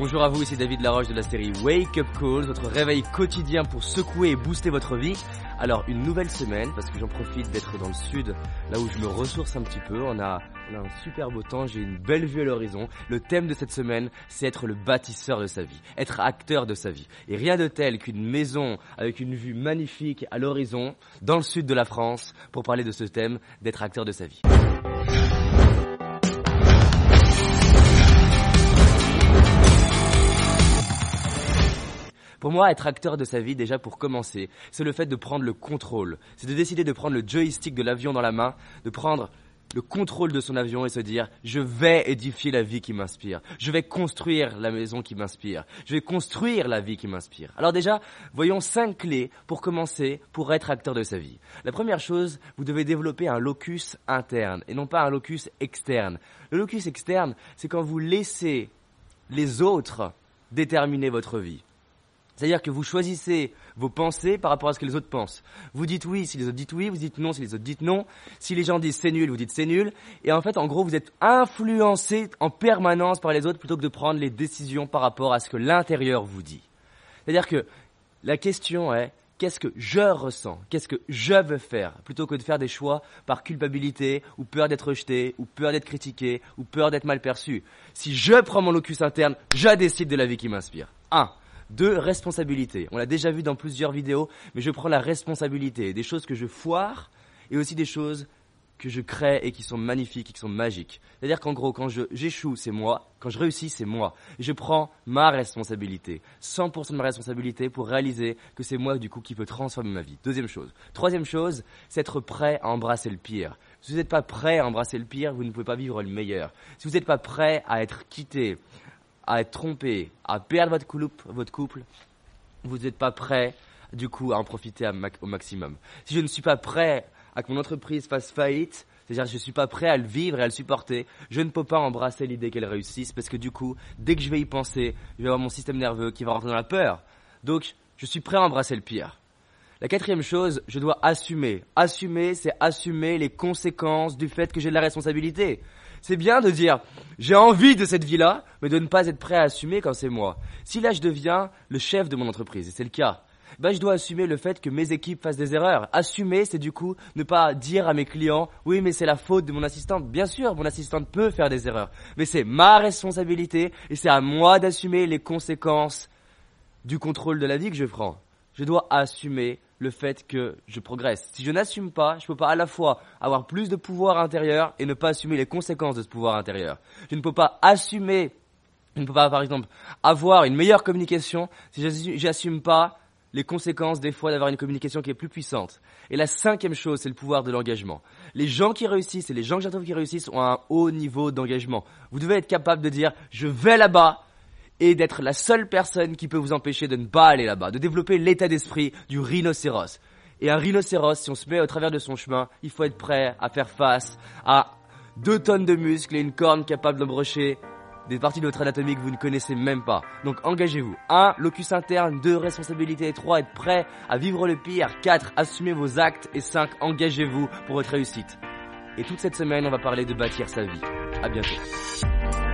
Bonjour à vous, ici David Laroche de la série Wake Up Calls, votre réveil quotidien pour secouer et booster votre vie. Alors, une nouvelle semaine, parce que j'en profite d'être dans le sud, là où je me ressource un petit peu. On a, on a un super beau temps, j'ai une belle vue à l'horizon. Le thème de cette semaine, c'est être le bâtisseur de sa vie, être acteur de sa vie. Et rien de tel qu'une maison avec une vue magnifique à l'horizon, dans le sud de la France, pour parler de ce thème, d'être acteur de sa vie. Pour moi, être acteur de sa vie, déjà pour commencer, c'est le fait de prendre le contrôle. C'est de décider de prendre le joystick de l'avion dans la main, de prendre le contrôle de son avion et se dire je vais édifier la vie qui m'inspire, je vais construire la maison qui m'inspire, je vais construire la vie qui m'inspire. Alors déjà, voyons cinq clés pour commencer pour être acteur de sa vie. La première chose, vous devez développer un locus interne et non pas un locus externe. Le locus externe, c'est quand vous laissez les autres déterminer votre vie. C'est-à-dire que vous choisissez vos pensées par rapport à ce que les autres pensent. Vous dites oui si les autres disent oui, vous dites non si les autres disent non. Si les gens disent c'est nul, vous dites c'est nul. Et en fait, en gros, vous êtes influencé en permanence par les autres plutôt que de prendre les décisions par rapport à ce que l'intérieur vous dit. C'est-à-dire que la question est qu'est-ce que je ressens, qu'est-ce que je veux faire, plutôt que de faire des choix par culpabilité ou peur d'être rejeté ou peur d'être critiqué ou peur d'être mal perçu. Si je prends mon locus interne, je décide de la vie qui m'inspire. 1 de responsabilité. On l'a déjà vu dans plusieurs vidéos, mais je prends la responsabilité des choses que je foire et aussi des choses que je crée et qui sont magnifiques et qui sont magiques. C'est-à-dire qu'en gros, quand j'échoue, c'est moi. Quand je réussis, c'est moi. Je prends ma responsabilité. 100% de ma responsabilité pour réaliser que c'est moi, du coup, qui peut transformer ma vie. Deuxième chose. Troisième chose, c'est être prêt à embrasser le pire. Si vous n'êtes pas prêt à embrasser le pire, vous ne pouvez pas vivre le meilleur. Si vous n'êtes pas prêt à être quitté, à être trompé, à perdre votre couple, votre couple vous n'êtes pas prêt, du coup, à en profiter au maximum. Si je ne suis pas prêt à que mon entreprise fasse faillite, c'est-à-dire que je ne suis pas prêt à le vivre et à le supporter, je ne peux pas embrasser l'idée qu'elle réussisse parce que du coup, dès que je vais y penser, je vais avoir mon système nerveux qui va rentrer dans la peur. Donc, je suis prêt à embrasser le pire. La quatrième chose, je dois assumer. Assumer, c'est assumer les conséquences du fait que j'ai de la responsabilité. C'est bien de dire j'ai envie de cette vie-là, mais de ne pas être prêt à assumer quand c'est moi. Si là je deviens le chef de mon entreprise, et c'est le cas, ben je dois assumer le fait que mes équipes fassent des erreurs. Assumer, c'est du coup ne pas dire à mes clients oui mais c'est la faute de mon assistante. Bien sûr, mon assistante peut faire des erreurs, mais c'est ma responsabilité et c'est à moi d'assumer les conséquences du contrôle de la vie que je prends. Je dois assumer le fait que je progresse. Si je n'assume pas, je ne peux pas à la fois avoir plus de pouvoir intérieur et ne pas assumer les conséquences de ce pouvoir intérieur. Je ne peux pas assumer, je ne peux pas par exemple avoir une meilleure communication si j'assume pas les conséquences des fois d'avoir une communication qui est plus puissante. Et la cinquième chose, c'est le pouvoir de l'engagement. Les gens qui réussissent et les gens que j'attends qui réussissent ont un haut niveau d'engagement. Vous devez être capable de dire, je vais là-bas, et d'être la seule personne qui peut vous empêcher de ne pas aller là-bas, de développer l'état d'esprit du rhinocéros. Et un rhinocéros, si on se met au travers de son chemin, il faut être prêt à faire face à deux tonnes de muscles et une corne capable d'embrocher des parties de votre anatomie que vous ne connaissez même pas. Donc engagez-vous. 1. Locus interne. 2. Responsabilité. 3. Être prêt à vivre le pire. 4. Assumez vos actes. Et 5. Engagez-vous pour votre réussite. Et toute cette semaine, on va parler de bâtir sa vie. À bientôt.